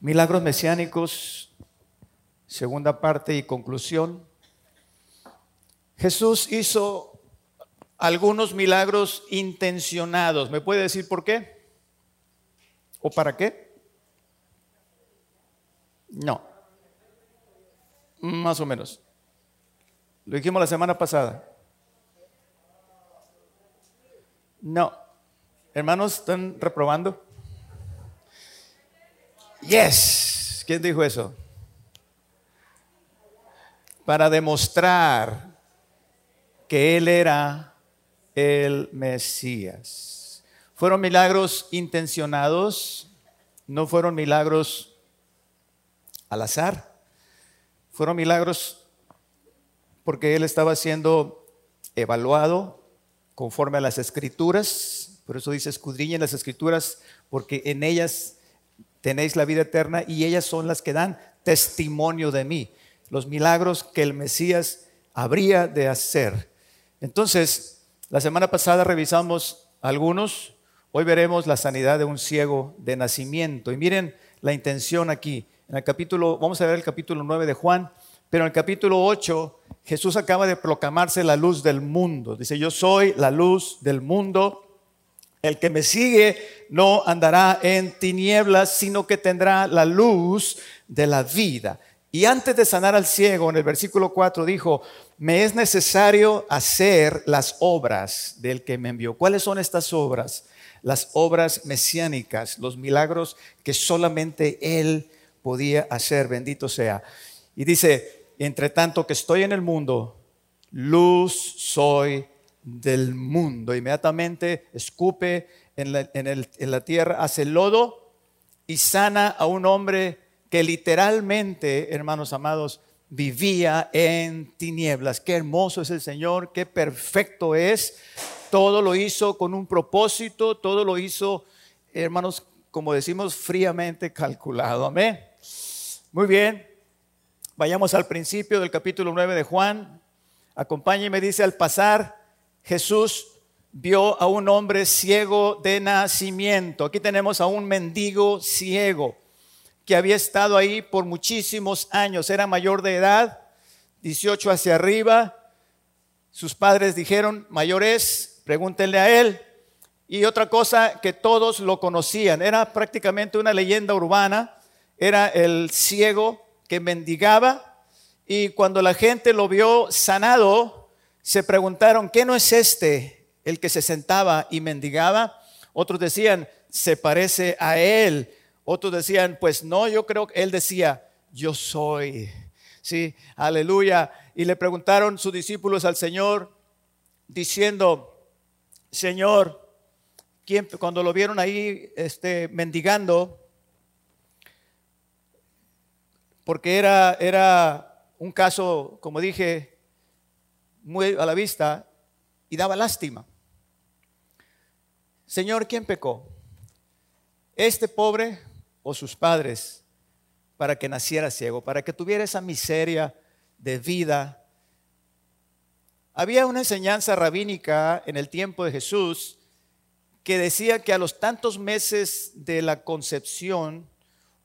Milagros mesiánicos, segunda parte y conclusión. Jesús hizo algunos milagros intencionados. ¿Me puede decir por qué? ¿O para qué? No. Más o menos. Lo dijimos la semana pasada. No. Hermanos, ¿están reprobando? Yes. ¿Quién dijo eso? Para demostrar que Él era el Mesías. Fueron milagros intencionados, no fueron milagros al azar, fueron milagros porque Él estaba siendo evaluado conforme a las escrituras, por eso dice escudriñen las escrituras, porque en ellas tenéis la vida eterna y ellas son las que dan testimonio de mí, los milagros que el Mesías habría de hacer. Entonces, la semana pasada revisamos algunos, hoy veremos la sanidad de un ciego de nacimiento. Y miren la intención aquí. En el capítulo, vamos a ver el capítulo 9 de Juan, pero en el capítulo 8 Jesús acaba de proclamarse la luz del mundo. Dice, yo soy la luz del mundo. El que me sigue no andará en tinieblas, sino que tendrá la luz de la vida. Y antes de sanar al ciego, en el versículo 4 dijo, me es necesario hacer las obras del que me envió. ¿Cuáles son estas obras? Las obras mesiánicas, los milagros que solamente Él podía hacer, bendito sea. Y dice, entre tanto que estoy en el mundo, luz soy del mundo. Inmediatamente escupe en la, tierra, hace lodo y sana a un hombre que literalmente, hermanos amados, vivía en tinieblas. Qué hermoso es el Señor, qué perfecto es. Todo lo hizo con un propósito, todo lo hizo, hermanos, como decimos, fríamente calculado. Amén. Muy bien. Vayamos al principio del capítulo 9 de Juan. Acompáñeme, dice, al pasar Jesús vio a un hombre ciego de nacimiento. Aquí tenemos a un mendigo ciego que había estado ahí por muchísimos años. Era mayor de edad, 18 hacia arriba. Sus padres dijeron, mayor es, pregúntenle a él. Y otra cosa que todos lo conocían, era prácticamente una leyenda urbana, era el ciego que mendigaba y cuando la gente lo vio sanado, se preguntaron, ¿qué no es este el que se sentaba y mendigaba? Otros decían, se parece a él. Otros decían, pues no, yo creo que él decía, yo soy. Sí, aleluya. Y le preguntaron sus discípulos al Señor, diciendo, Señor, ¿quién, cuando lo vieron ahí este, mendigando, porque era, era un caso, como dije, muy a la vista y daba lástima. Señor, ¿quién pecó? ¿Este pobre o sus padres para que naciera ciego, para que tuviera esa miseria de vida? Había una enseñanza rabínica en el tiempo de Jesús que decía que a los tantos meses de la concepción,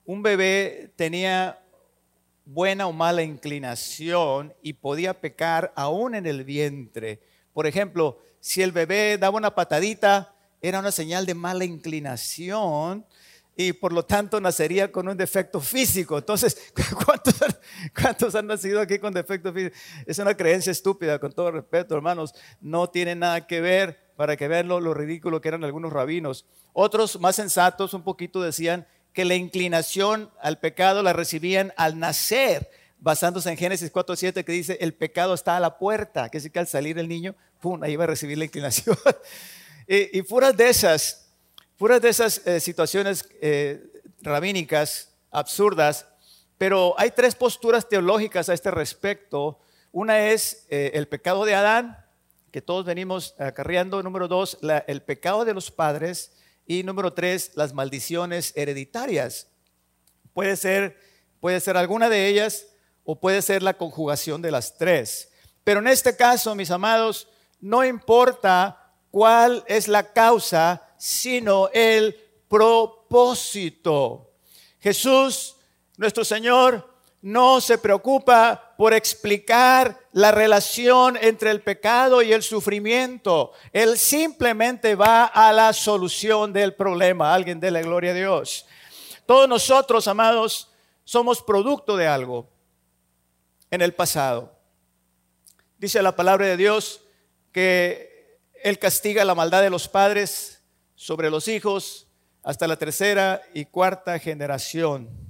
un bebé tenía buena o mala inclinación y podía pecar aún en el vientre. Por ejemplo, si el bebé daba una patadita, era una señal de mala inclinación y por lo tanto nacería con un defecto físico. Entonces, ¿cuántos, han nacido aquí con defecto físico? Es una creencia estúpida, con todo respeto, hermanos. No tiene nada que ver para que vean lo, lo ridículo que eran algunos rabinos. Otros más sensatos un poquito decían que la inclinación al pecado la recibían al nacer, basándose en Génesis 4.7 que dice, el pecado está a la puerta, que es que al salir el niño, ¡pum!, ahí va a recibir la inclinación. y, y, furas de esas, furas de esas eh, situaciones eh, rabínicas absurdas, pero hay tres posturas teológicas a este respecto. Una es eh, el pecado de Adán, que todos venimos acarreando. Número dos, el pecado de los padres. Y número tres, las maldiciones hereditarias. Puede ser, puede ser alguna de ellas o puede ser la conjugación de las tres. Pero en este caso, mis amados, no importa cuál es la causa, sino el propósito. Jesús, nuestro Señor, no se preocupa por explicar la relación entre el pecado y el sufrimiento. Él simplemente va a la solución del problema. Alguien dé la gloria a Dios. Todos nosotros, amados, somos producto de algo en el pasado. Dice la palabra de Dios que Él castiga la maldad de los padres sobre los hijos hasta la tercera y cuarta generación.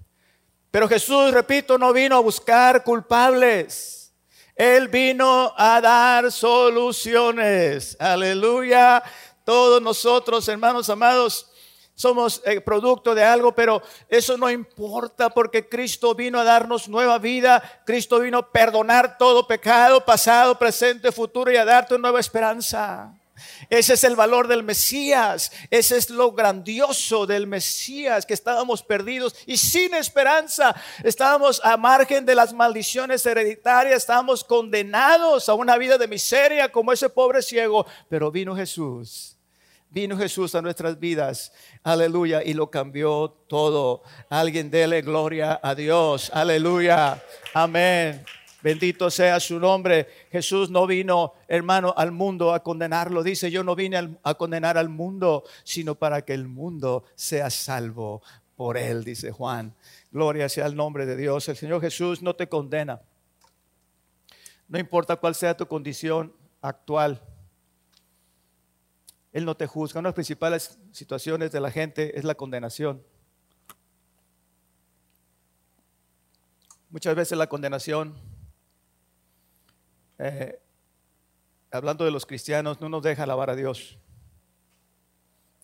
Pero Jesús, repito, no vino a buscar culpables. Él vino a dar soluciones. Aleluya. Todos nosotros, hermanos amados, somos eh, producto de algo, pero eso no importa porque Cristo vino a darnos nueva vida, Cristo vino a perdonar todo pecado, pasado, presente, futuro y a darte una nueva esperanza. Ese es el valor del Mesías. Ese es lo grandioso del Mesías, que estábamos perdidos y sin esperanza. Estábamos a margen de las maldiciones hereditarias. Estábamos condenados a una vida de miseria como ese pobre ciego. Pero vino Jesús. Vino Jesús a nuestras vidas. Aleluya. Y lo cambió todo. Alguien dele gloria a Dios. Aleluya. Amén. Bendito sea su nombre. Jesús no vino, hermano, al mundo a condenarlo. Dice, yo no vine a condenar al mundo, sino para que el mundo sea salvo por él, dice Juan. Gloria sea el nombre de Dios. El Señor Jesús no te condena. No importa cuál sea tu condición actual. Él no te juzga. Una de las principales situaciones de la gente es la condenación. Muchas veces la condenación eh, hablando de los cristianos, no nos deja alabar a Dios.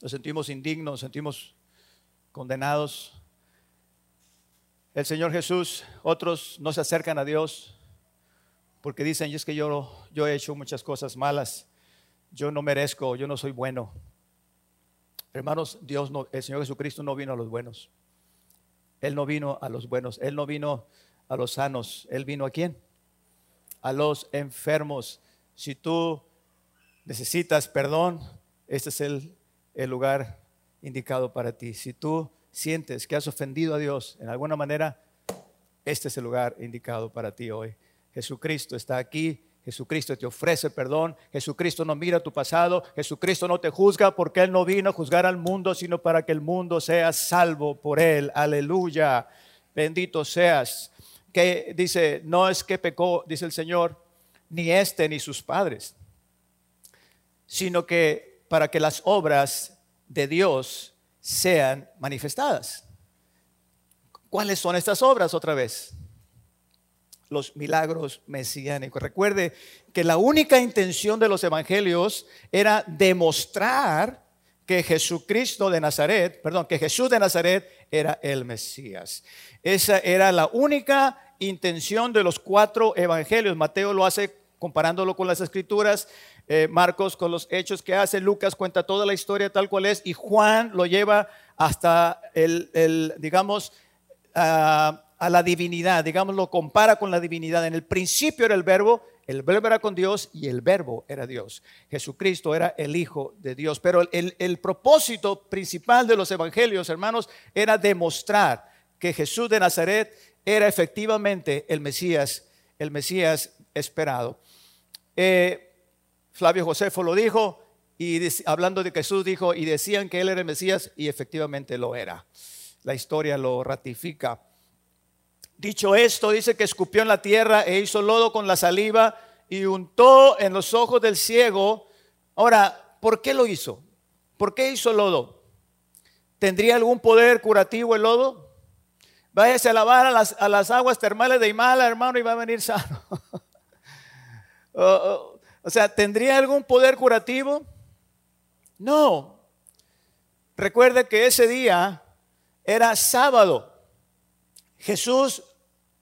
Nos sentimos indignos, nos sentimos condenados. El Señor Jesús, otros no se acercan a Dios porque dicen, es que yo, yo he hecho muchas cosas malas, yo no merezco, yo no soy bueno. Hermanos, Dios no, el Señor Jesucristo no vino a los buenos. Él no vino a los buenos, Él no vino a los sanos, Él vino a quién? A los enfermos. Si tú necesitas perdón, este es el, lugar indicado para ti. Si tú sientes que has ofendido a Dios en alguna manera, este es el lugar indicado para ti hoy. Jesucristo está aquí. Jesucristo te ofrece perdón. Jesucristo no mira tu pasado. Jesucristo no te juzga porque Él no vino a juzgar al mundo, sino para que el mundo sea salvo por Él. Aleluya. Bendito seas que dice, no es que pecó, dice el Señor, ni este ni sus padres, sino que para que las obras de Dios sean manifestadas. ¿Cuáles son estas obras otra vez? Los milagros mesiánicos. Recuerde que la única intención de los evangelios era demostrar que Jesucristo de Nazaret, perdón, que Jesús de Nazaret era el Mesías. Esa era la única intención de los cuatro evangelios. Mateo lo hace comparándolo con las escrituras, eh, Marcos con los hechos que hace, Lucas cuenta toda la historia tal cual es y Juan lo lleva hasta el, digamos, a, a la divinidad, digamos, lo compara con la divinidad. En el principio era el verbo, el verbo era con Dios y el verbo era Dios. Jesucristo era el Hijo de Dios. Pero el, propósito principal de los evangelios, hermanos, era demostrar que Jesús de Nazaret era efectivamente el Mesías, el Mesías esperado. Eh, Flavio Josefo lo dijo y hablando de Jesús dijo y decían que él era el Mesías y efectivamente lo era. La historia lo ratifica. Dicho esto, dice que escupió en la tierra e hizo lodo con la saliva y untó en los ojos del ciego. Ahora, ¿por qué lo hizo? ¿Por qué hizo lodo? ¿Tendría algún poder curativo el lodo? Váyase a lavar a las, a las aguas termales de Himala, hermano, y va a venir sano. o, sea, ¿tendría algún poder curativo? No. Recuerde que ese día era sábado. Jesús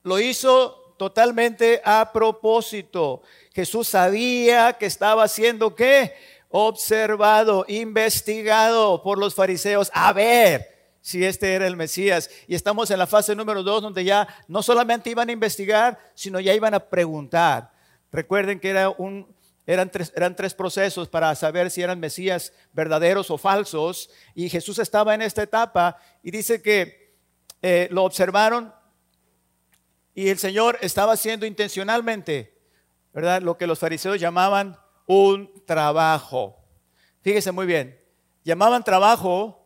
lo hizo totalmente a propósito. Jesús sabía que estaba haciendo qué? Observado, investigado por los fariseos. A ver, si este era el Mesías. Y estamos en la fase número dos, donde ya no solamente iban a investigar, sino ya iban a preguntar. Recuerden que era un, eran, tres, eran tres procesos para saber si eran Mesías verdaderos o falsos. Y Jesús estaba en esta etapa y dice que eh, lo observaron y el Señor estaba haciendo intencionalmente, ¿verdad? Lo que los fariseos llamaban un trabajo. Fíjese muy bien, llamaban trabajo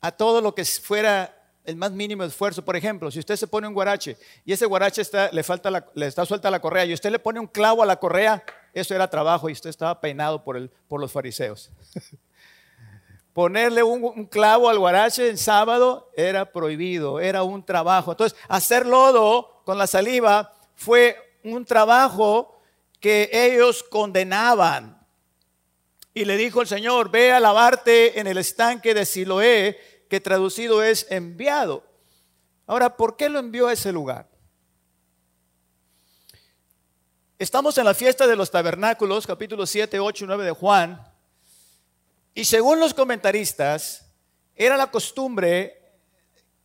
a todo lo que fuera el más mínimo esfuerzo. Por ejemplo, si usted se pone un guarache y ese guarache está, le, falta le está suelta la correa y usted le pone un clavo a la correa, eso era trabajo y usted estaba peinado por, el, por los fariseos. Ponerle un, un, clavo al guarache en sábado era prohibido, era un trabajo. Entonces, hacer lodo con la saliva fue un trabajo que ellos condenaban. Y le dijo el Señor, ve a lavarte en el estanque de Siloé, que traducido es enviado. Ahora, ¿por qué lo envió a ese lugar? Estamos en la fiesta de los tabernáculos, capítulo 7, 8 y 9 de Juan, y según los comentaristas, era la costumbre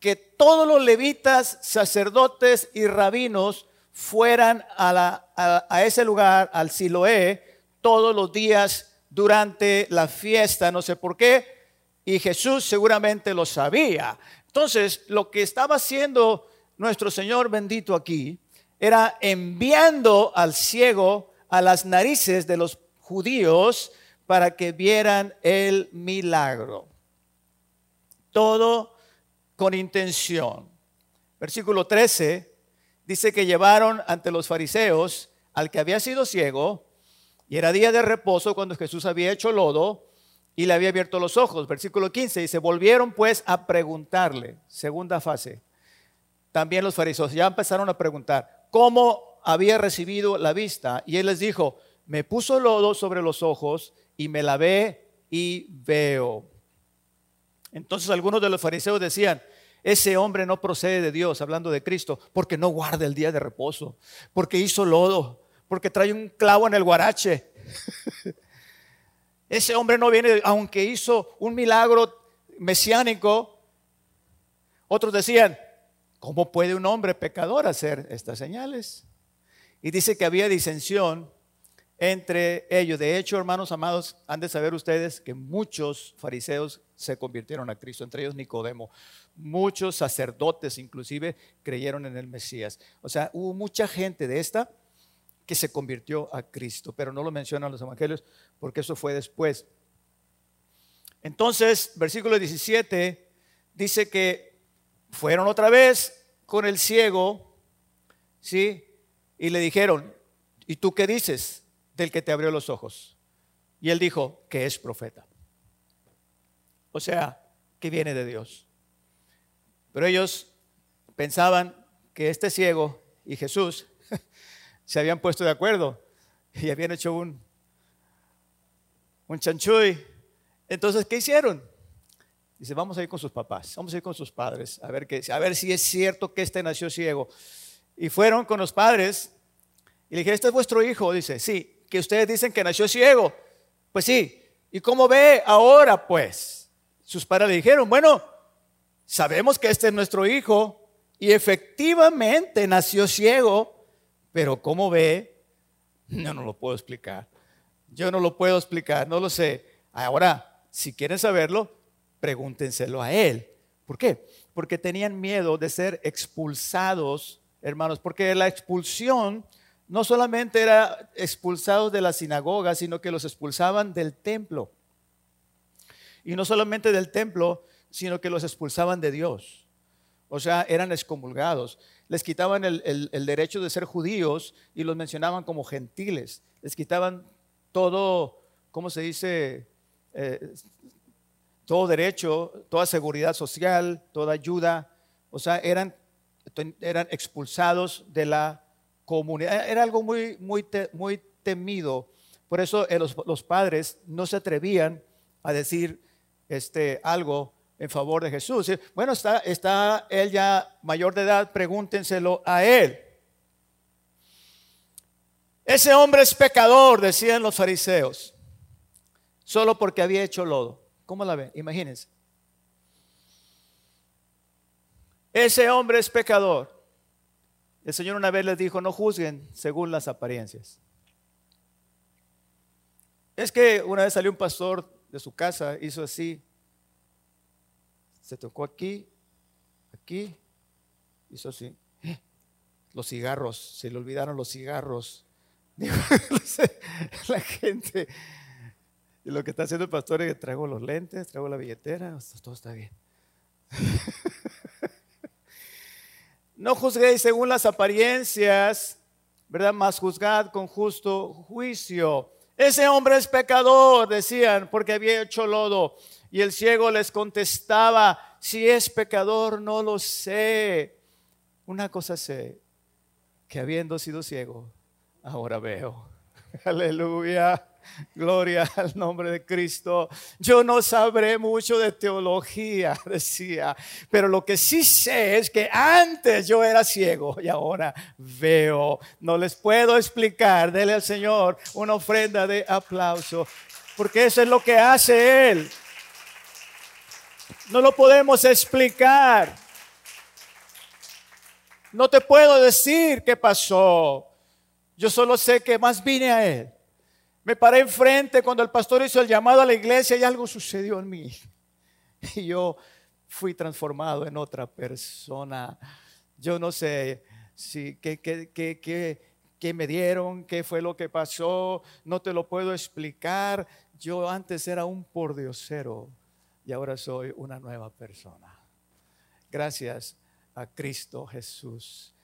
que todos los levitas, sacerdotes y rabinos fueran a, ese lugar, al Siloé, todos los días durante la fiesta, no sé por qué, y Jesús seguramente lo sabía. Entonces, lo que estaba haciendo nuestro Señor bendito aquí era enviando al ciego a las narices de los judíos para que vieran el milagro. Todo con intención. Versículo 13 dice que llevaron ante los fariseos al que había sido ciego y era día de reposo cuando Jesús había hecho lodo y le había abierto los ojos. Versículo 15 dice, volvieron pues a preguntarle, segunda fase. También los fariseos ya empezaron a preguntar, ¿cómo había recibido la vista? Y él les dijo, me puso lodo sobre los ojos y me lavé y veo. Entonces algunos de los fariseos decían, ese hombre no procede de Dios, hablando de Cristo, porque no guarda el día de reposo, porque hizo lodo, porque trae un clavo en el guarache. Ese hombre no viene, aunque hizo un milagro mesiánico. Otros decían, ¿cómo puede un hombre pecador hacer estas señales? Y dice que había disensión entre ellos. De hecho, hermanos amados, han de saber ustedes que muchos fariseos se convirtieron a Cristo, entre ellos Nicodemo. Muchos sacerdotes inclusive creyeron en el Mesías. O sea, hubo mucha gente de esta que se convirtió a Cristo, pero no lo mencionan los evangelios porque eso fue después. Entonces, versículo 17 dice que fueron otra vez con el ciego, ¿sí? Y le dijeron, ¿y tú qué dices del que te abrió los ojos? Y él dijo que es profeta. O sea, que viene de Dios. Pero ellos pensaban que este ciego y Jesús se habían puesto de acuerdo y habían hecho un, un chanchuy. Entonces, ¿qué hicieron? Dice, vamos a ir con sus papás, vamos a ir con sus padres, a ver, qué, a ver si es cierto que este nació ciego. Y fueron con los padres y le dije, este es vuestro hijo. Dice, sí, que ustedes dicen que nació ciego. Pues sí. ¿Y cómo ve ahora, pues? Sus padres le dijeron, bueno, sabemos que este es nuestro hijo y efectivamente nació ciego pero ¿cómo ve? Yo no lo puedo explicar. Yo no lo puedo explicar, no lo sé. Ahora, si quieren saberlo, pregúntenselo a él. ¿Por qué? Porque tenían miedo de ser expulsados, hermanos, porque la expulsión no solamente era expulsados de la sinagoga, sino que los expulsaban del templo. Y no solamente del templo, sino que los expulsaban de Dios. O sea, eran excomulgados les quitaban el, derecho de ser judíos y los mencionaban como gentiles. Les quitaban todo, ¿cómo se dice? Eh, todo derecho, toda seguridad social, toda ayuda. O sea, eran, eran expulsados de la comunidad. Era algo muy, muy, muy temido. Por eso eh, los, los, padres no se atrevían a decir este, algo en favor de Jesús. Bueno, está, está él ya mayor de edad, pregúntenselo a él. Ese hombre es pecador, decían los fariseos, solo porque había hecho lodo. ¿Cómo la ven? Imagínense. Ese hombre es pecador. El Señor una vez les dijo, no juzguen según las apariencias. Es que una vez salió un pastor de su casa, hizo así, se tocó aquí, aquí Hizo así. Los cigarros, se le olvidaron los cigarros. la gente, y lo que está haciendo el pastor es que traigo los lentes, traigo la billetera, todo está bien. No juzguéis según las apariencias, ¿verdad? Más juzgad con justo juicio. Ese hombre es pecador, decían, porque había hecho lodo. Y el ciego les contestaba, si es pecador, no lo sé. Una cosa sé, que habiendo sido ciego, ahora veo. Aleluya. Gloria al nombre de Cristo. Yo no sabré mucho de teología, decía, pero lo que sí sé es que antes yo era ciego y ahora veo. No les puedo explicar. Dele al Señor una ofrenda de aplauso, porque eso es lo que hace Él. No lo podemos explicar. No te puedo decir qué pasó. Yo solo sé que más vine a Él me paré enfrente cuando el pastor hizo el llamado a la iglesia y algo sucedió en mí. Y yo fui transformado en otra persona. Yo no sé si qué, qué, me dieron, qué fue lo que pasó, no te lo puedo explicar. Yo antes era un pordiosero y ahora soy una nueva persona. Gracias a Cristo Jesús.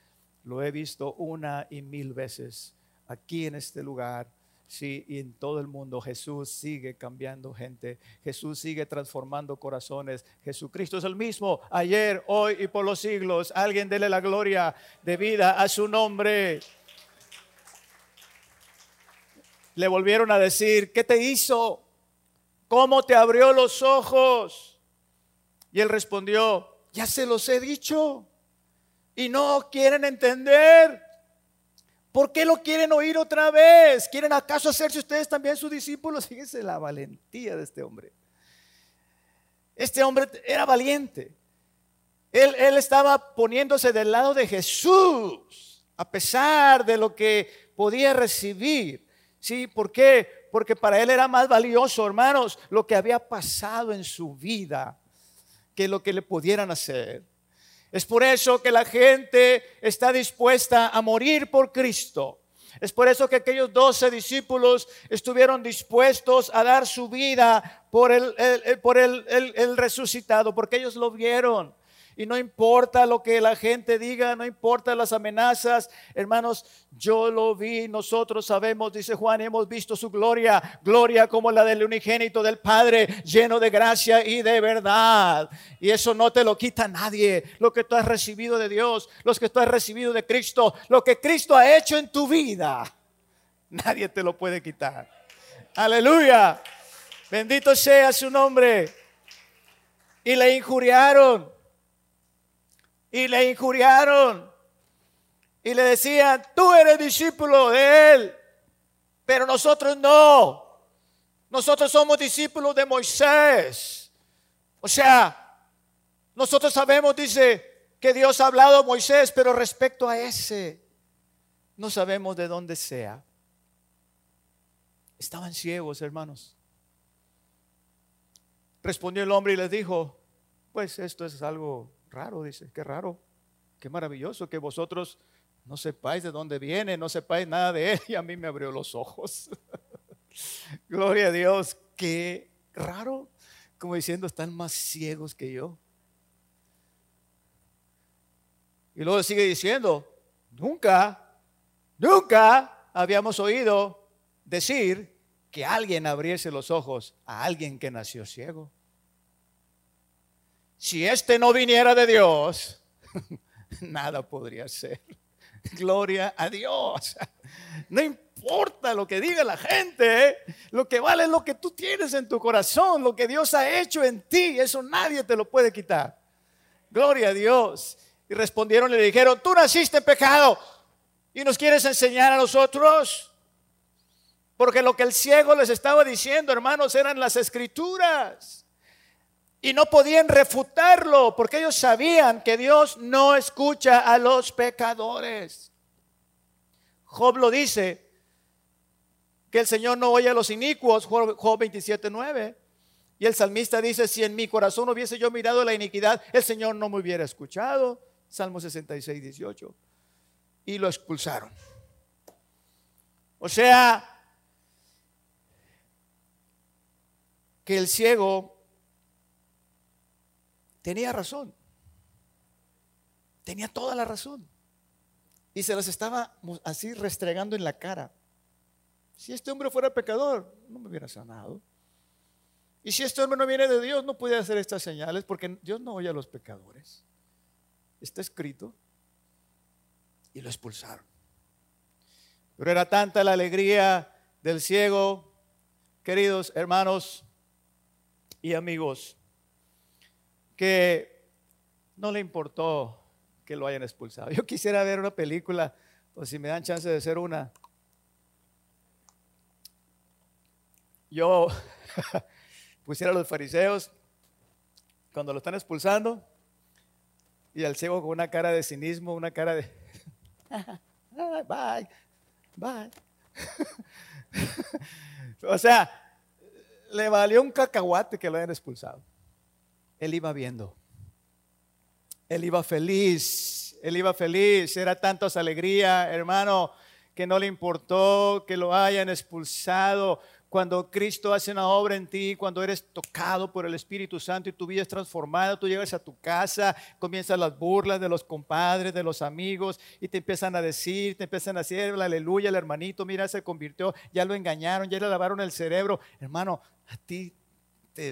Lo he visto una y mil veces aquí en este lugar Sí, y en todo el mundo Jesús sigue cambiando gente, Jesús sigue transformando corazones. Jesucristo es el mismo ayer, hoy y por los siglos. Alguien dele la gloria de vida a su nombre. Le volvieron a decir, ¿qué te hizo? ¿Cómo te abrió los ojos? Y él respondió, ya se los he dicho y no quieren entender. ¿Por qué lo quieren oír otra vez? ¿Quieren acaso hacerse ustedes también sus discípulos? Fíjense la valentía de este hombre. Este hombre era valiente. Él, él estaba poniéndose del lado de Jesús, a pesar de lo que podía recibir. ¿Sí? ¿Por qué? Porque para él era más valioso, hermanos, lo que había pasado en su vida que lo que le pudieran hacer. Es por eso que la gente está dispuesta a morir por Cristo. Es por eso que aquellos doce discípulos estuvieron dispuestos a dar su vida por el, por el resucitado, porque ellos lo vieron. Y no importa lo que la gente diga, no importa las amenazas, hermanos, yo lo vi, nosotros sabemos, dice Juan, hemos visto su gloria, gloria como la del unigénito del Padre, lleno de gracia y de verdad. Y eso no te lo quita nadie, lo que tú has recibido de Dios, los que tú has recibido de Cristo, lo que Cristo ha hecho en tu vida, nadie te lo puede quitar. Aleluya, bendito sea su nombre. Y le injuriaron y le injuriaron y le decían, tú eres discípulo de él, pero nosotros no. Nosotros somos discípulos de Moisés. O sea, nosotros sabemos, dice, que Dios ha hablado a Moisés, pero respecto a ese, no sabemos de dónde sea. Estaban ciegos, hermanos. Respondió el hombre y les dijo, pues esto es algo Raro, dice, qué raro, qué maravilloso que vosotros no sepáis de dónde viene, no sepáis nada de él y a mí me abrió los ojos. Gloria a Dios, qué raro, como diciendo, están más ciegos que yo. Y luego sigue diciendo, nunca, nunca habíamos oído decir que alguien abriese los ojos a alguien que nació ciego si este no viniera de Dios, nada podría ser. Gloria a Dios. No importa lo que diga la gente, lo que vale es lo que tú tienes en tu corazón, lo que Dios ha hecho en ti, eso nadie te lo puede quitar. Gloria a Dios. Y respondieron y le dijeron, tú naciste en pecado y nos quieres enseñar a nosotros. Porque lo que el ciego les estaba diciendo, hermanos, eran las escrituras. Y no podían refutarlo porque ellos sabían que Dios no escucha a los pecadores. Job lo dice, que el Señor no oye a los inicuos, Job 27.9. Y el salmista dice, si en mi corazón hubiese yo mirado la iniquidad, el Señor no me hubiera escuchado. Salmo 66, 18. Y lo expulsaron. O sea, que el ciego tenía razón. Tenía toda la razón. Y se las estaba así restregando en la cara. Si este hombre fuera pecador, no me hubiera sanado. Y si este hombre no viene de Dios, no puede hacer estas señales porque Dios no oye a los pecadores. Está escrito. Y lo expulsaron. Pero era tanta la alegría del ciego, queridos hermanos y amigos, que no le importó que lo hayan expulsado. Yo quisiera ver una película, o si me dan chance de hacer una. Yo pusiera a los fariseos cuando lo están expulsando y al ciego con una cara de cinismo, una cara de bye, bye. o sea, le valió un cacahuate que lo hayan expulsado. Él iba viendo. Él iba feliz. Él iba feliz. Era tanta alegría, hermano, que no le importó que lo hayan expulsado cuando Cristo hace una obra en ti, cuando eres tocado por el Espíritu Santo y tu vida es transformada, tú llegas a tu casa, comienzan las burlas de los compadres, de los amigos y te empiezan a decir, te empiezan a decir, aleluya, el hermanito, mira, se convirtió, ya lo engañaron, ya le lavaron el cerebro. Hermano, a ti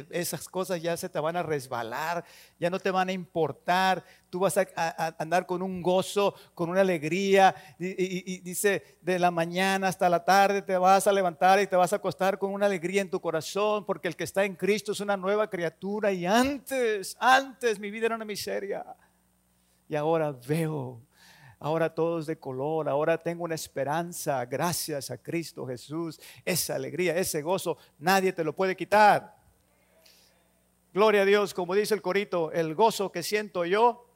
esas cosas ya se te van a resbalar, ya no te van a importar, tú vas a, andar con un gozo, con una alegría, y, dice, de la mañana hasta la tarde te vas a levantar y te vas a acostar con una alegría en tu corazón, porque el que está en Cristo es una nueva criatura, y antes, antes mi vida era una miseria, y ahora veo ahora todo es de color, ahora tengo una esperanza, gracias a Cristo Jesús, esa alegría, ese gozo, nadie te lo puede quitar. Gloria a Dios, como dice el corito, el gozo que siento yo,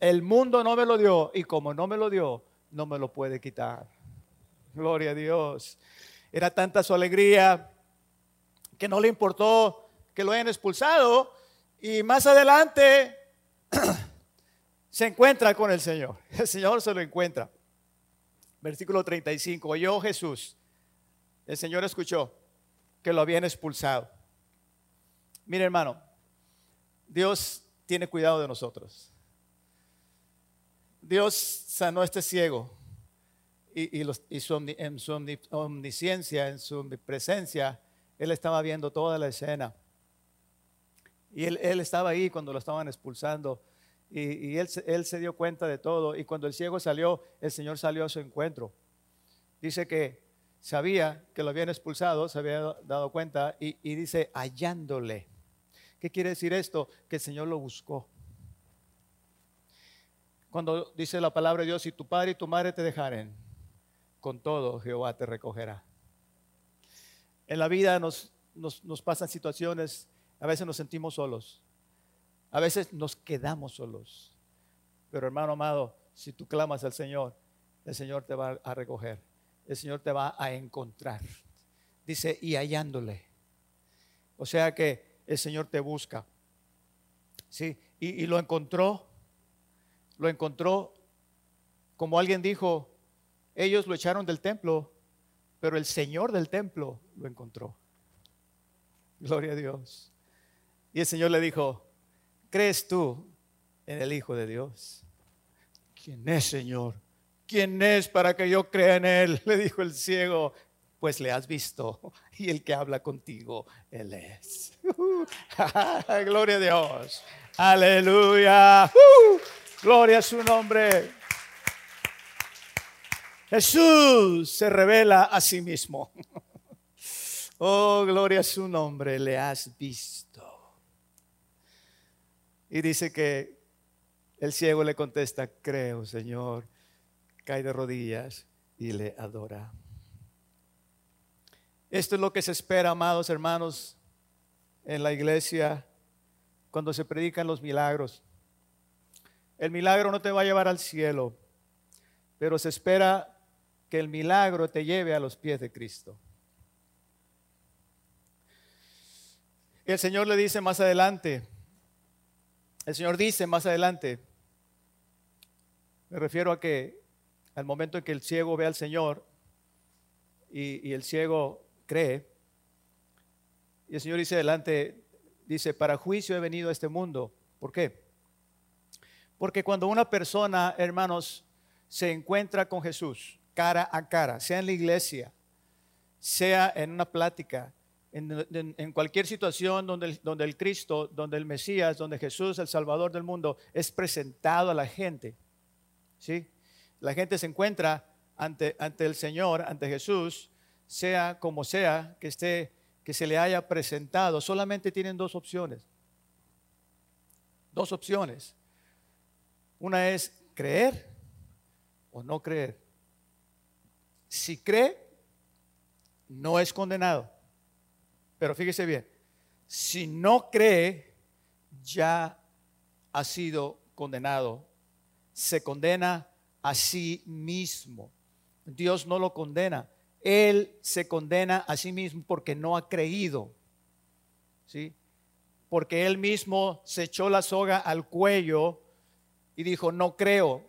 el mundo no me lo dio y como no me lo dio, no me lo puede quitar. Gloria a Dios. Era tanta su alegría que no le importó que lo hayan expulsado y más adelante se encuentra con el Señor. El Señor se lo encuentra. Versículo 35. Oyó Jesús. El Señor escuchó que lo habían expulsado. Mire hermano, Dios tiene cuidado de nosotros. Dios sanó a este ciego y, en su omnisciencia, en su presencia, Él estaba viendo toda la escena. Y Él, estaba ahí cuando lo estaban expulsando. Y, él, se dio cuenta de todo. Y cuando el ciego salió, el Señor salió a su encuentro. Dice que sabía que lo habían expulsado, se había dado cuenta. Y dice, hallándole. ¿Qué quiere decir esto? Que el Señor lo buscó. Cuando dice la palabra de Dios, si tu padre y tu madre te dejaren, con todo Jehová te recogerá. En la vida nos, nos, pasan situaciones, a veces nos sentimos solos, a veces nos quedamos solos. Pero hermano amado, si tú clamas al Señor, el Señor te va a recoger, el Señor te va a encontrar. Dice, y hallándole. O sea que el Señor te busca. Sí, y, lo encontró, lo encontró, como alguien dijo, ellos lo echaron del templo, pero el Señor del templo lo encontró. Gloria a Dios. Y el Señor le dijo, ¿crees tú en el Hijo de Dios? ¿Quién es, Señor? ¿Quién es para que yo crea en Él? Le dijo el ciego pues le has visto y el que habla contigo, Él es. Gloria a Dios. Aleluya. Gloria a su nombre. Jesús se revela a sí mismo. Oh, gloria a su nombre, le has visto. Y dice que el ciego le contesta, creo, Señor. Cae de rodillas y le adora. Esto es lo que se espera, amados hermanos, en la iglesia cuando se predican los milagros. El milagro no te va a llevar al cielo, pero se espera que el milagro te lleve a los pies de Cristo. El Señor le dice más adelante, el Señor dice más adelante, Me refiero a que al momento en que el ciego ve al Señor y, y el ciego cree, y el Señor dice adelante, dice, para juicio he venido a este mundo. ¿Por qué? Porque cuando una persona, hermanos, se encuentra con Jesús cara a cara, sea en la iglesia, sea en una plática, en, cualquier situación donde el, donde el Cristo, donde el Mesías, donde Jesús, el Salvador del mundo, es presentado a la gente. ¿sí? La gente se encuentra ante, ante el Señor, ante Jesús, sea como sea que, esté, que se le haya presentado. Solamente tienen dos opciones. Dos opciones. Una es creer o no creer. Si cree, no es condenado. Pero fíjese bien, si no cree, ya ha sido condenado. Se condena a sí mismo. Dios no lo condena. Él se condena a sí mismo porque no ha creído. ¿Sí? Porque él mismo se echó la soga al cuello y dijo, no creo.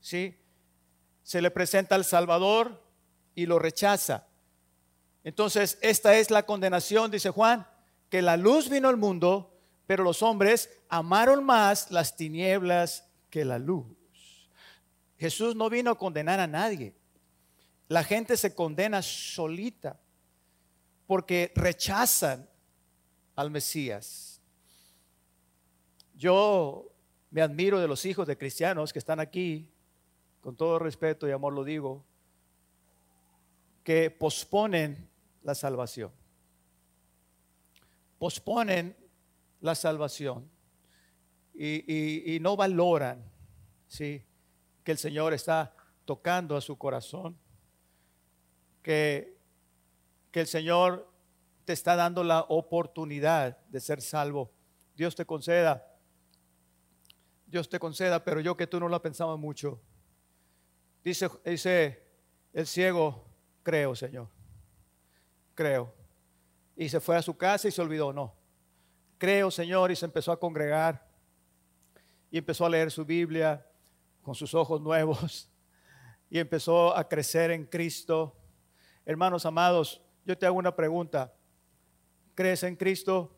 ¿Sí? Se le presenta al Salvador y lo rechaza. Entonces, esta es la condenación, dice Juan, que la luz vino al mundo, pero los hombres amaron más las tinieblas que la luz. Jesús no vino a condenar a nadie. La gente se condena solita porque rechazan al Mesías. Yo me admiro de los hijos de cristianos que están aquí, con todo respeto y amor lo digo, que posponen la salvación. Posponen la salvación y, no valoran ¿sí? que el Señor está tocando a su corazón, que, que el Señor te está dando la oportunidad de ser salvo. Dios te conceda, Dios te conceda, pero yo que tú no lo pensado mucho. Dice, dice el ciego, creo, Señor creo. Y se fue a su casa y se olvidó, no. Creo, Señor, y se empezó a congregar y empezó a leer su Biblia con sus ojos nuevos y empezó a crecer en Cristo. Hermanos amados, yo te hago una pregunta. ¿Crees en Cristo?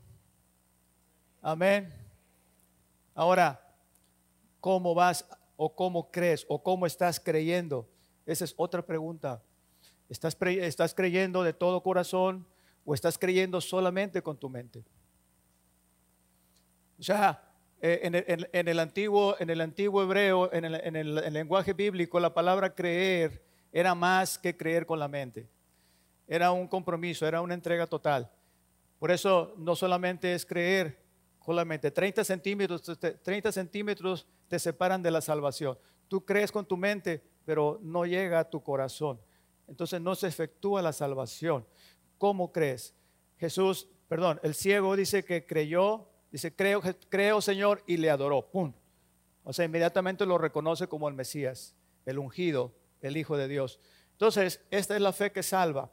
Amén. Ahora, ¿cómo vas o cómo crees o cómo estás creyendo? Esa es otra pregunta. ¿Estás, ¿Estás creyendo de todo corazón o estás creyendo solamente con tu mente? O sea, eh, en el, antiguo, en el antiguo hebreo, en el, en el lenguaje bíblico, la palabra creer era más que creer con la mente. Era un compromiso, era una entrega total. Por eso no solamente es creer con la mente. 30 centímetros, 30 centímetros te separan de la salvación. Tú crees con tu mente, pero no llega a tu corazón entonces no se efectúa la salvación. ¿Cómo crees? Jesús, perdón, el ciego dice que creyó, dice, creo, creo Señor, y le adoró. ¡Pum! O sea, inmediatamente lo reconoce como el Mesías, el ungido, el Hijo de Dios. Entonces, esta es la fe que salva.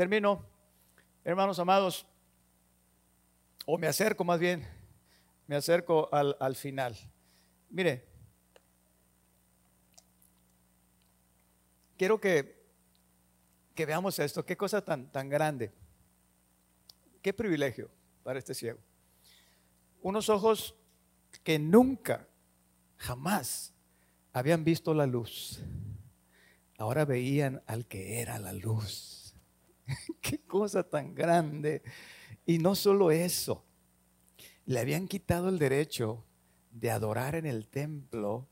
Termino, hermanos amados, o me acerco más bien, me acerco al, al final. Mire, quiero que que veamos esto, qué cosa tan, tan grande, qué privilegio para este ciego. Unos ojos que nunca, jamás habían visto la luz, ahora veían al que era la luz. qué cosa tan grande. Y no solo eso, le habían quitado el derecho de adorar en el templo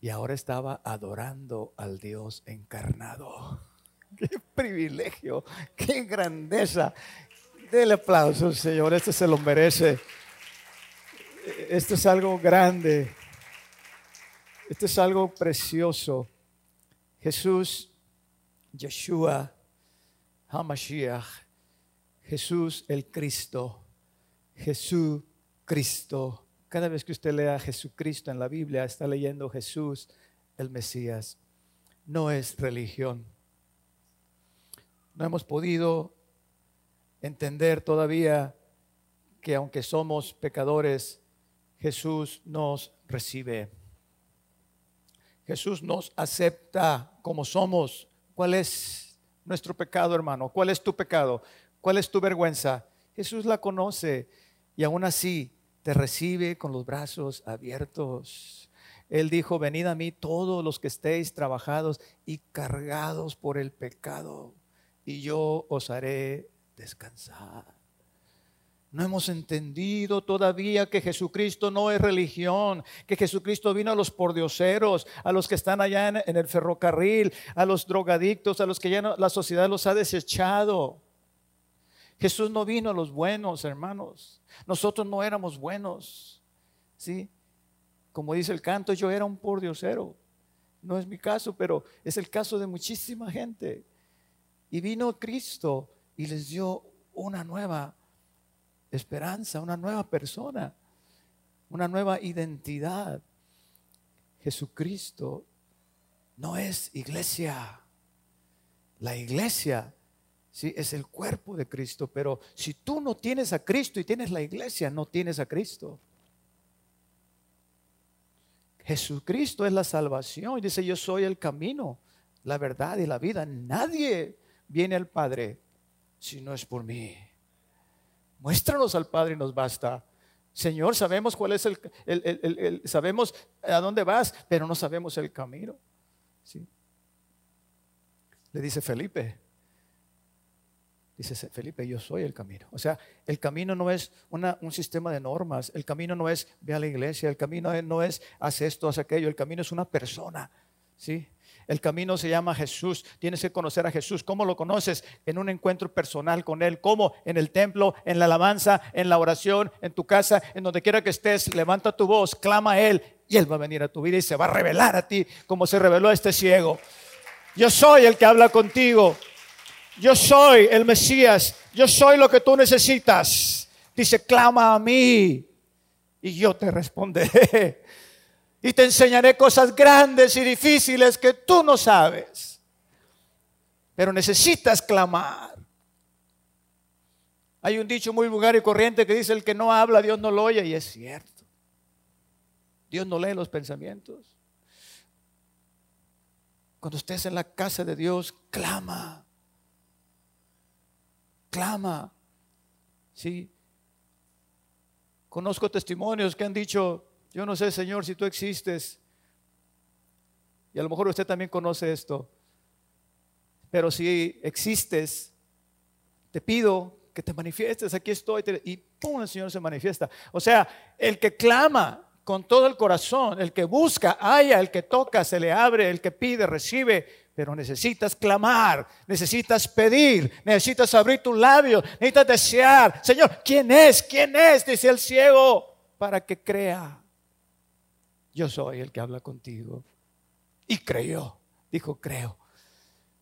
y ahora estaba adorando al Dios encarnado. Qué privilegio, qué grandeza. Dele aplauso, Señor. Este se lo merece. Esto es algo grande. Esto es algo precioso. Jesús, Yeshua, Hamashiach, Jesús el Cristo, Jesús Cristo. Cada vez que usted lea Jesucristo en la Biblia, está leyendo Jesús el Mesías. No es religión no hemos podido entender todavía que aunque somos pecadores, Jesús nos recibe. Jesús nos acepta como somos. ¿Cuál es nuestro pecado, hermano? ¿Cuál es tu pecado? ¿Cuál es tu vergüenza? Jesús la conoce y aún así te recibe con los brazos abiertos. Él dijo, venid a mí todos los que estéis trabajados y cargados por el pecado, y yo os haré descansar. No hemos entendido todavía que Jesucristo no es religión, que Jesucristo vino a los pordioseros, a los que están allá en, el ferrocarril, a los drogadictos, a los que ya la sociedad los ha desechado. Jesús no vino a los buenos, hermanos. Nosotros no éramos buenos. ¿Sí? Como dice el canto, yo era un pordiosero. No es mi caso, pero es el caso de muchísima gente. Y vino Cristo y les dio una nueva esperanza, una nueva persona, una nueva identidad. Jesucristo no es iglesia. La iglesia sí es el cuerpo de Cristo, pero si tú no tienes a Cristo y tienes la iglesia, no tienes a Cristo. Jesucristo es la salvación dice, yo soy el camino, la verdad y la vida. Nadie viene al Padre si no es por mí. Muéstranos al Padre y nos basta. Señor, sabemos cuál es el, sabemos a dónde vas, pero no sabemos el camino. ¿Sí? Le dice Felipe, dice Felipe, yo soy el camino. O sea, el camino no es un sistema de normas, el camino no es ve a la iglesia, el camino no es haz esto, haz aquello, el camino es una persona. ¿Sí? El camino se llama Jesús. Tienes que conocer a Jesús. ¿Cómo lo conoces? En un encuentro personal con Él. ¿Cómo? En el templo, en la alabanza, en la oración, en tu casa, en donde quiera que estés. Levanta tu voz, clama a Él y Él va a venir a tu vida y se va a revelar a ti como se reveló a este ciego. Yo soy el que habla contigo. Yo soy el Mesías. Yo soy lo que tú necesitas. Dice, clama a mí y yo te responderé y te enseñaré cosas grandes y difíciles que tú no sabes. Pero necesitas clamar. Hay un dicho muy vulgar y corriente que dice, el que no habla, Dios no lo oye, y es cierto. Dios no lee los pensamientos. Cuando estés en la casa de Dios, clama. Clama. Sí. Conozco testimonios que han dicho, yo no sé, Señor, si tú existes. Y a lo mejor usted también conoce esto. Pero si existes, te pido que te manifiestes. Aquí estoy. Y pum, el Señor se manifiesta. O sea, el que clama con todo el corazón, el que busca, haya, el que toca, se le abre, el que pide, recibe. Pero necesitas clamar, necesitas pedir, necesitas abrir tus labios, necesitas desear. Señor, ¿quién es? ¿Quién es? Dice el ciego, para que crea yo soy el que habla contigo. Y creyó, dijo, creo.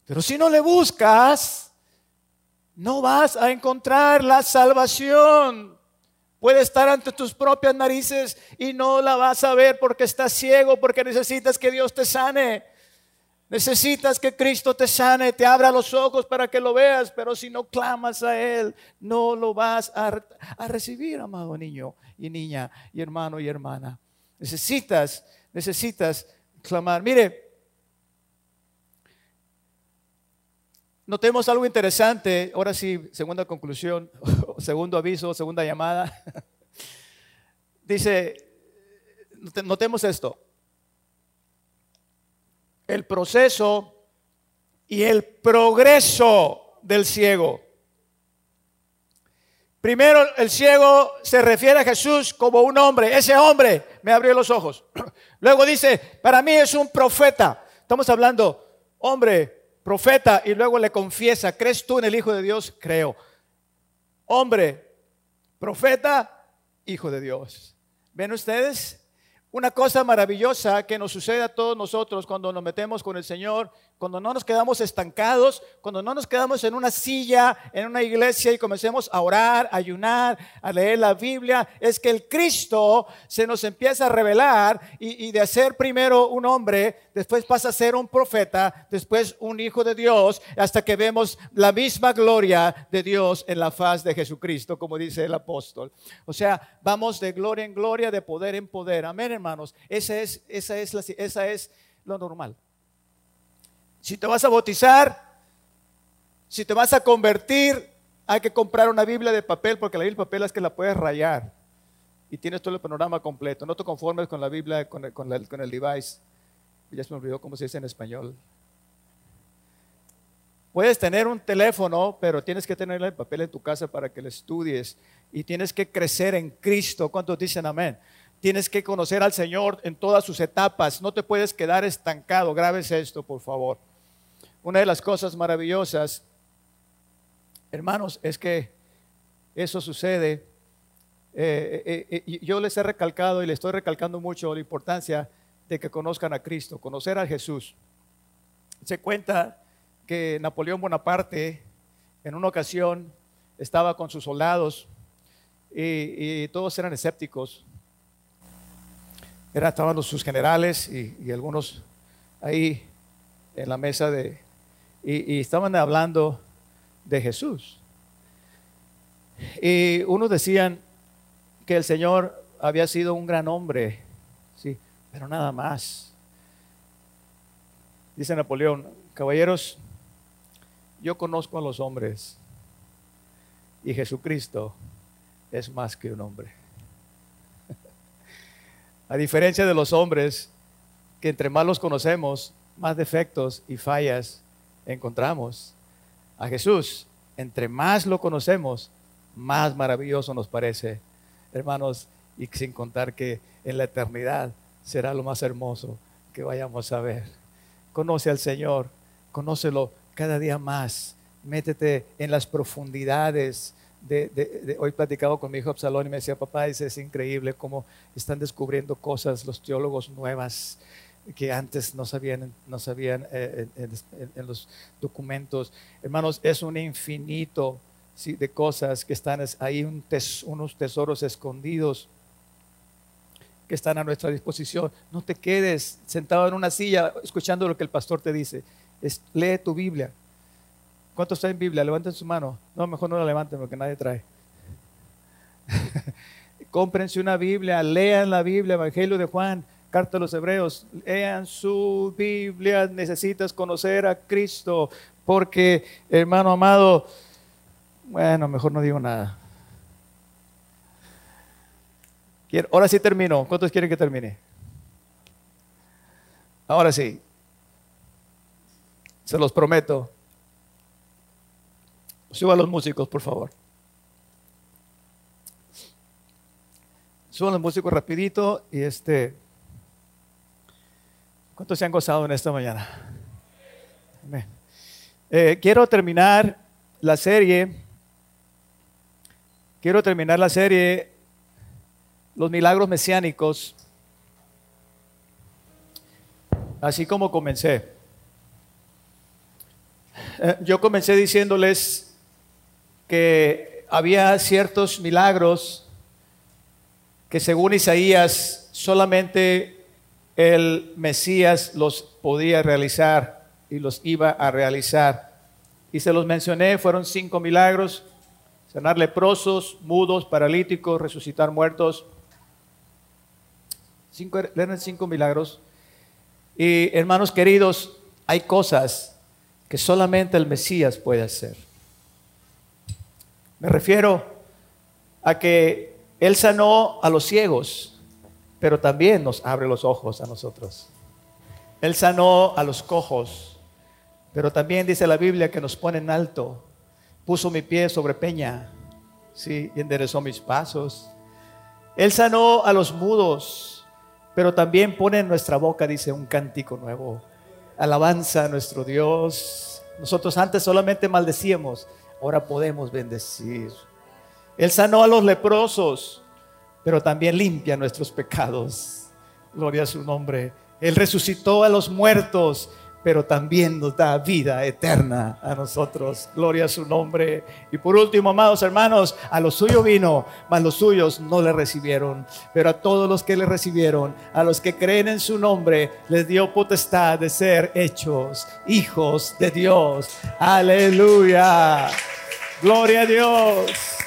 Pero si no le buscas, no vas a encontrar la salvación. Puede estar ante tus propias narices y no la vas a ver porque estás ciego, porque necesitas que Dios te sane. Necesitas que Cristo te sane, te abra los ojos para que lo veas, pero si no clamas a Él, no lo vas a, a recibir, amado niño y niña y hermano y hermana. Necesitas, necesitas clamar. Mire, notemos algo interesante. Ahora sí, segunda conclusión, segundo aviso, segunda llamada. Dice, notemos esto. El proceso y el progreso del ciego. Primero el ciego se refiere a Jesús como un hombre. Ese hombre me abrió los ojos. Luego dice, para mí es un profeta. Estamos hablando, hombre, profeta, y luego le confiesa, ¿crees tú en el Hijo de Dios? Creo. Hombre, profeta, Hijo de Dios. ¿Ven ustedes? Una cosa maravillosa que nos sucede a todos nosotros cuando nos metemos con el Señor cuando no nos quedamos estancados, cuando no nos quedamos en una silla, en una iglesia y comencemos a orar, a ayunar, a leer la Biblia, es que el Cristo se nos empieza a revelar y, de ser primero un hombre, después pasa a ser un profeta, después un hijo de Dios, hasta que vemos la misma gloria de Dios en la faz de Jesucristo, como dice el apóstol. O sea, vamos de gloria en gloria, de poder en poder. Amén, hermanos. Esa es, esa es, la, esa es lo normal. Si te vas a bautizar, si te vas a convertir, hay que comprar una Biblia de papel, porque la Biblia de papel es que la puedes rayar y tienes todo el panorama completo. No te conformes con la Biblia, con el, con el device. Ya se me olvidó cómo se dice en español. Puedes tener un teléfono, pero tienes que tener el papel en tu casa para que lo estudies. Y tienes que crecer en Cristo. ¿Cuántos dicen amén? Tienes que conocer al Señor en todas sus etapas. No te puedes quedar estancado. Grabes esto, por favor. Una de las cosas maravillosas, hermanos, es que eso sucede. Eh, eh, eh, yo les he recalcado y les estoy recalcando mucho la importancia de que conozcan a Cristo, conocer a Jesús. Se cuenta que Napoleón Bonaparte en una ocasión estaba con sus soldados y, todos eran escépticos. Estaban sus generales y, algunos ahí en la mesa de... Y, estaban hablando de Jesús. Y unos decían que el Señor había sido un gran hombre, sí, pero nada más. Dice Napoleón, caballeros, yo conozco a los hombres y Jesucristo es más que un hombre. a diferencia de los hombres, que entre más los conocemos, más defectos y fallas encontramos. A Jesús, entre más lo conocemos, más maravilloso nos parece, hermanos, y sin contar que en la eternidad será lo más hermoso que vayamos a ver. Conoce al Señor, conócelo cada día más. Métete en las profundidades. De, hoy platicado con mi hijo Absalón y me decía, papá, es, increíble cómo están descubriendo cosas los teólogos nuevas que antes no sabían, no sabían eh, en, los documentos. Hermanos, es un infinito de cosas que están ahí, unos tesoros escondidos que están a nuestra disposición. No te quedes sentado en una silla escuchando lo que el pastor te dice lee tu Biblia. ¿Cuántos en Biblia? Levanten su mano. No, mejor no la levanten porque nadie trae. Cómprense una Biblia, lean la Biblia, Evangelio de Juan, Carta a los Hebreos, lean su Biblia, necesitas conocer a Cristo, porque, hermano amado, bueno, mejor no digo nada. Ahora sí termino. ¿Cuántos quieren que termine? Ahora sí. Se los prometo. Suban los músicos, por favor. Suban los músicos rapidito y este... ¿Cuántos se han gozado en esta mañana? Eh, quiero terminar la serie. Quiero terminar la serie Los milagros mesiánicos. Así como comencé. Eh, yo comencé diciéndoles que había ciertos milagros que según Isaías solamente el Mesías los podía realizar y los iba a realizar. Y se los mencioné, fueron cinco milagros, sanar leprosos, mudos, paralíticos, resucitar muertos. Cinco, eran cinco milagros. Y hermanos queridos, hay cosas que solamente el Mesías puede hacer. Me refiero a que Él sanó a los ciegos, pero también nos abre los ojos a nosotros. Él sanó a los cojos, pero también dice la Biblia que nos pone en alto. Puso mi pie sobre peña, sí, y enderezó mis pasos. Él sanó a los mudos, pero también pone en nuestra boca, dice, un cántico nuevo alabanza a nuestro Dios. Nosotros antes solamente maldecíamos, ahora podemos bendecir. Él sanó a los leprosos, pero también limpia nuestros pecados. Gloria a su nombre. Él resucitó a los muertos, pero también nos da vida eterna a nosotros. Gloria a su nombre. Y por último, amados hermanos, a los suyos vino, mas los suyos no le recibieron. Pero a todos los que le recibieron, a los que creen en su nombre, les dio potestad de ser hechos hijos de Dios. Aleluya. Gloria a Dios.